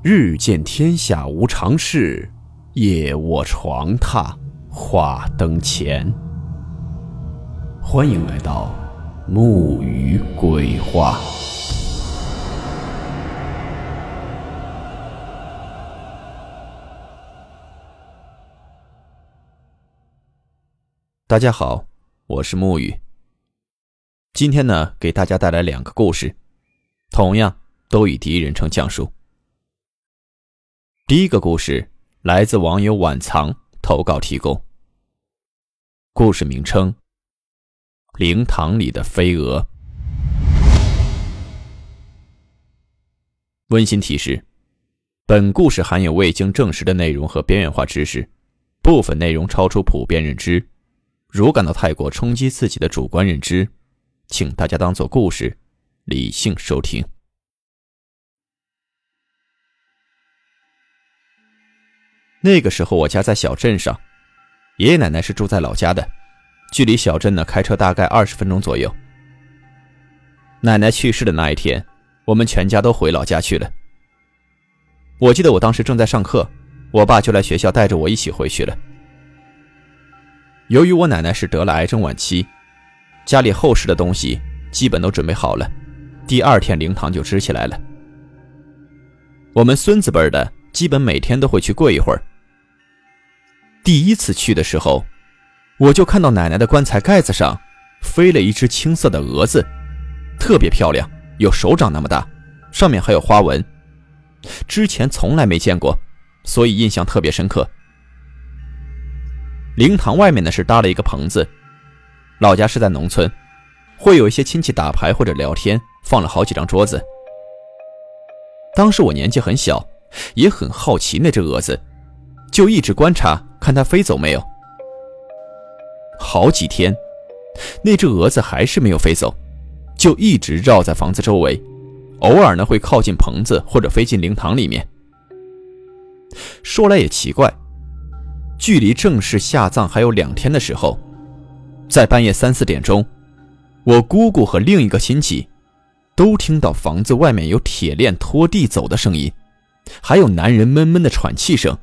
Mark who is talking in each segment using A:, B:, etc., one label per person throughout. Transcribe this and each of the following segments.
A: 日见天下无常事，夜卧床榻话灯前。欢迎来到木鱼鬼话。大家好，我是木鱼。今天呢，给大家带来两个故事，同样都以第一人称讲述。第一个故事来自网友晚藏投稿提供。故事名称：灵堂里的飞蛾。温馨提示：本故事含有未经证实的内容和边缘化知识，部分内容超出普遍认知。如感到太过冲击自己的主观认知，请大家当做故事，理性收听。那个时候，我家在小镇上，爷爷奶奶是住在老家的，距离小镇呢开车大概二十分钟左右。奶奶去世的那一天，我们全家都回老家去了。我记得我当时正在上课，我爸就来学校带着我一起回去了。由于我奶奶是得了癌症晚期，家里后事的东西基本都准备好了，第二天灵堂就支起来了。我们孙子辈的基本每天都会去跪一会儿。第一次去的时候，我就看到奶奶的棺材盖子上飞了一只青色的蛾子，特别漂亮，有手掌那么大，上面还有花纹。之前从来没见过，所以印象特别深刻。灵堂外面呢是搭了一个棚子，老家是在农村，会有一些亲戚打牌或者聊天，放了好几张桌子。当时我年纪很小，也很好奇那只蛾子，就一直观察。看它飞走没有？好几天，那只蛾子还是没有飞走，就一直绕在房子周围，偶尔呢会靠近棚子或者飞进灵堂里面。说来也奇怪，距离正式下葬还有两天的时候，在半夜三四点钟，我姑姑和另一个亲戚都听到房子外面有铁链拖地走的声音，还有男人闷闷的喘气声。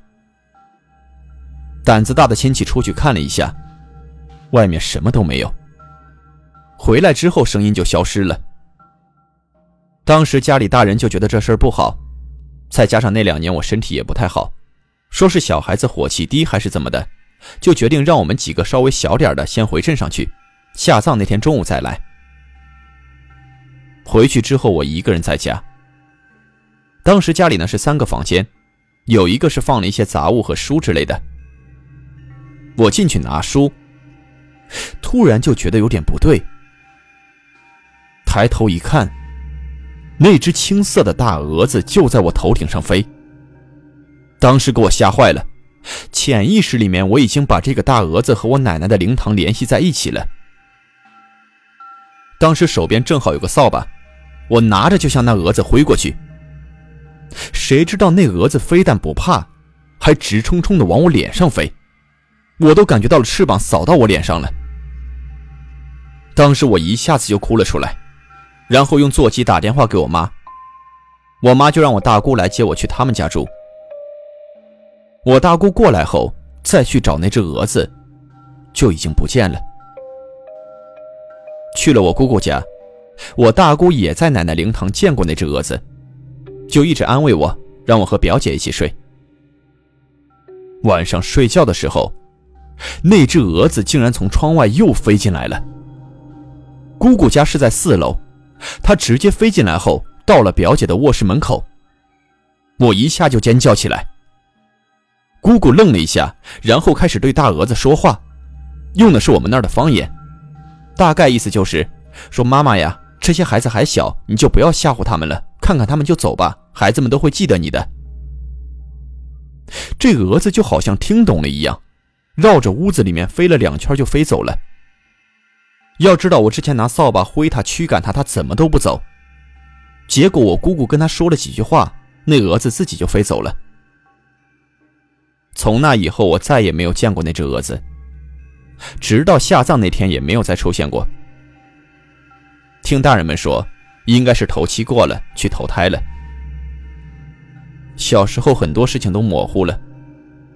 A: 胆子大的亲戚出去看了一下，外面什么都没有。回来之后声音就消失了。当时家里大人就觉得这事儿不好，再加上那两年我身体也不太好，说是小孩子火气低还是怎么的，就决定让我们几个稍微小点的先回镇上去，下葬那天中午再来。回去之后我一个人在家。当时家里呢是三个房间，有一个是放了一些杂物和书之类的。我进去拿书，突然就觉得有点不对。抬头一看，那只青色的大蛾子就在我头顶上飞。当时给我吓坏了，潜意识里面我已经把这个大蛾子和我奶奶的灵堂联系在一起了。当时手边正好有个扫把，我拿着就向那蛾子挥过去。谁知道那蛾子非但不怕，还直冲冲的往我脸上飞。我都感觉到了翅膀扫到我脸上了，当时我一下子就哭了出来，然后用座机打电话给我妈，我妈就让我大姑来接我去他们家住。我大姑过来后，再去找那只蛾子，就已经不见了。去了我姑姑家，我大姑也在奶奶灵堂见过那只蛾子，就一直安慰我，让我和表姐一起睡。晚上睡觉的时候。那只蛾子竟然从窗外又飞进来了。姑姑家是在四楼，它直接飞进来后，到了表姐的卧室门口，我一下就尖叫起来。姑姑愣了一下，然后开始对大蛾子说话，用的是我们那儿的方言，大概意思就是说：“妈妈呀，这些孩子还小，你就不要吓唬他们了，看看他们就走吧，孩子们都会记得你的。”这蛾子就好像听懂了一样。绕着屋子里面飞了两圈就飞走了。要知道我之前拿扫把挥它驱赶它，它怎么都不走。结果我姑姑跟他说了几句话，那蛾子自己就飞走了。从那以后我再也没有见过那只蛾子，直到下葬那天也没有再出现过。听大人们说，应该是头七过了，去投胎了。小时候很多事情都模糊了，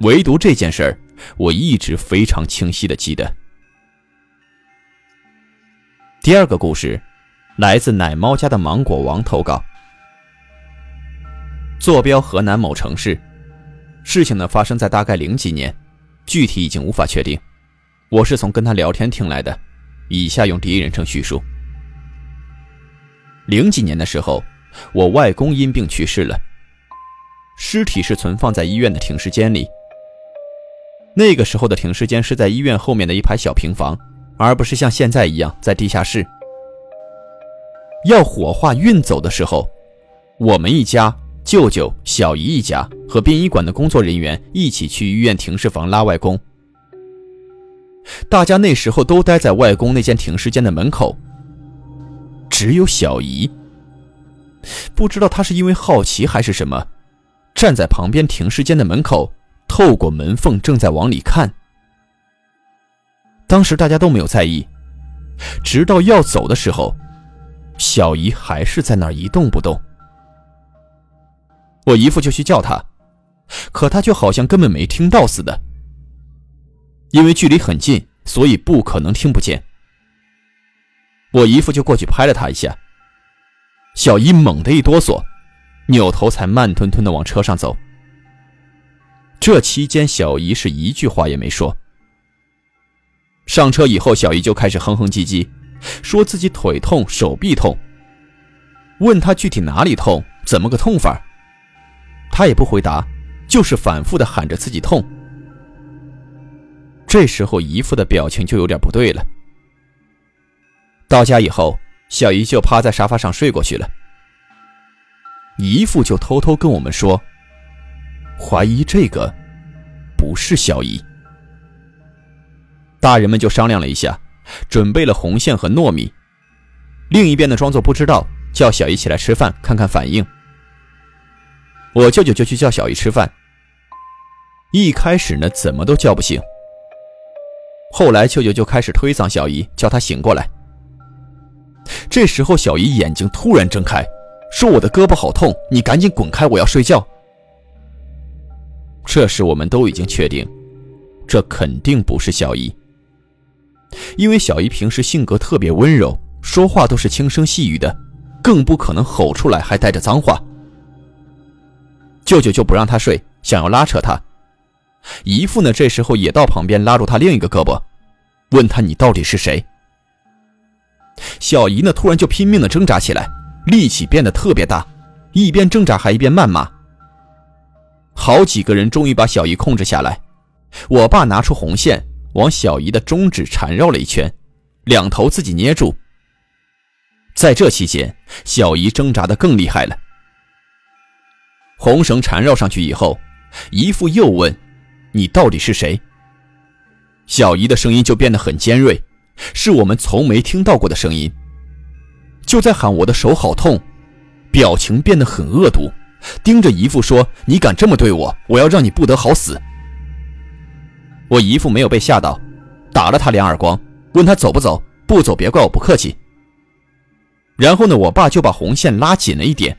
A: 唯独这件事儿，我一直非常清晰的记得。第二个故事，来自奶猫家的芒果王投稿。坐标河南某城市，事情呢发生在大概零几年，具体已经无法确定。我是从跟他聊天听来的，以下用第一人称叙述。零几年的时候，我外公因病去世了，尸体是存放在医院的停尸间里。那个时候的停尸间是在医院后面的一排小平房。而不是像现在一样在地下室。要火化运走的时候，我们一家、舅舅、小姨一家和殡仪馆的工作人员一起去医院停尸房拉外公。大家那时候都待在外公那间停尸间的门口，只有小姨，不知道她是因为好奇还是什么，站在旁边停尸间的门口，透过门缝正在往里看。当时大家都没有在意，直到要走的时候，小姨还是在那儿一动不动。我姨父就去叫她，可她却好像根本没听到似的。因为距离很近，所以不可能听不见。我姨父就过去拍了她一下，小姨猛地一哆嗦，扭头才慢吞吞的往车上走。这期间，小姨是一句话也没说。上车以后，小姨就开始哼哼唧唧，说自己腿痛、手臂痛。问他具体哪里痛，怎么个痛法，他也不回答，就是反复的喊着自己痛。这时候，姨父的表情就有点不对了。到家以后，小姨就趴在沙发上睡过去了。姨父就偷偷跟我们说，怀疑这个不是小姨。大人们就商量了一下，准备了红线和糯米。另一边呢，装作不知道，叫小姨起来吃饭，看看反应。我舅舅就去叫小姨吃饭。一开始呢，怎么都叫不醒。后来舅舅就开始推搡小姨，叫她醒过来。这时候，小姨眼睛突然睁开，说：“我的胳膊好痛，你赶紧滚开，我要睡觉。”这时我们都已经确定，这肯定不是小姨。因为小姨平时性格特别温柔，说话都是轻声细语的，更不可能吼出来还带着脏话。舅舅就不让她睡，想要拉扯她。姨父呢，这时候也到旁边拉住她另一个胳膊，问她：“你到底是谁？”小姨呢，突然就拼命的挣扎起来，力气变得特别大，一边挣扎还一边谩骂。好几个人终于把小姨控制下来，我爸拿出红线。往小姨的中指缠绕了一圈，两头自己捏住。在这期间，小姨挣扎的更厉害了。红绳缠绕上去以后，姨父又问：“你到底是谁？”小姨的声音就变得很尖锐，是我们从没听到过的声音，就在喊：“我的手好痛！”表情变得很恶毒，盯着姨父说：“你敢这么对我，我要让你不得好死！”我姨父没有被吓到，打了他两耳光，问他走不走，不走别怪我不客气。然后呢，我爸就把红线拉紧了一点。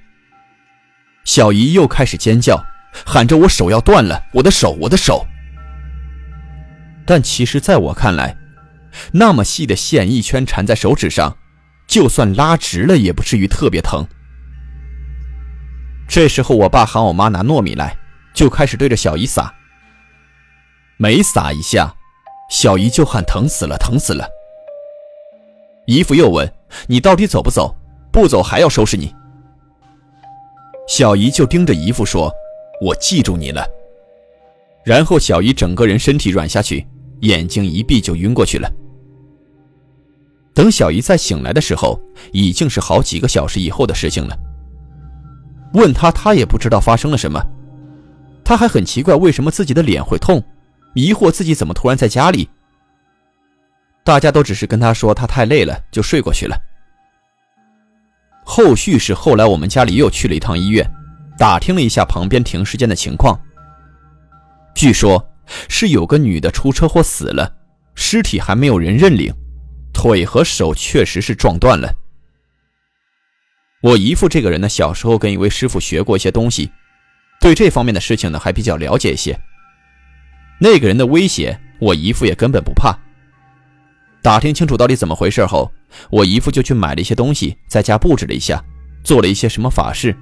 A: 小姨又开始尖叫，喊着我手要断了，我的手，我的手。但其实在我看来，那么细的线一圈缠在手指上，就算拉直了也不至于特别疼。这时候，我爸喊我妈拿糯米来，就开始对着小姨撒。每撒一下，小姨就喊疼死了，疼死了。姨父又问：“你到底走不走？不走还要收拾你。”小姨就盯着姨父说：“我记住你了。”然后小姨整个人身体软下去，眼睛一闭就晕过去了。等小姨再醒来的时候，已经是好几个小时以后的事情了。问她，她也不知道发生了什么，她还很奇怪为什么自己的脸会痛。疑惑自己怎么突然在家里，大家都只是跟她说她太累了，就睡过去了。后续是后来我们家里又去了一趟医院，打听了一下旁边停尸间的情况。据说，是有个女的出车祸死了，尸体还没有人认领，腿和手确实是撞断了。我姨父这个人呢，小时候跟一位师傅学过一些东西，对这方面的事情呢还比较了解一些。那个人的威胁，我姨父也根本不怕。打听清楚到底怎么回事后，我姨父就去买了一些东西，在家布置了一下，做了一些什么法事。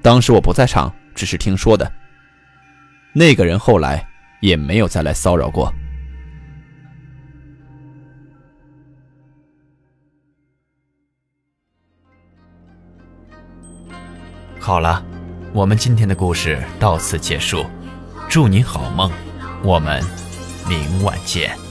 A: 当时我不在场，只是听说的。那个人后来也没有再来骚扰过。
B: 好了，我们今天的故事到此结束，祝您好梦，我们明晚见。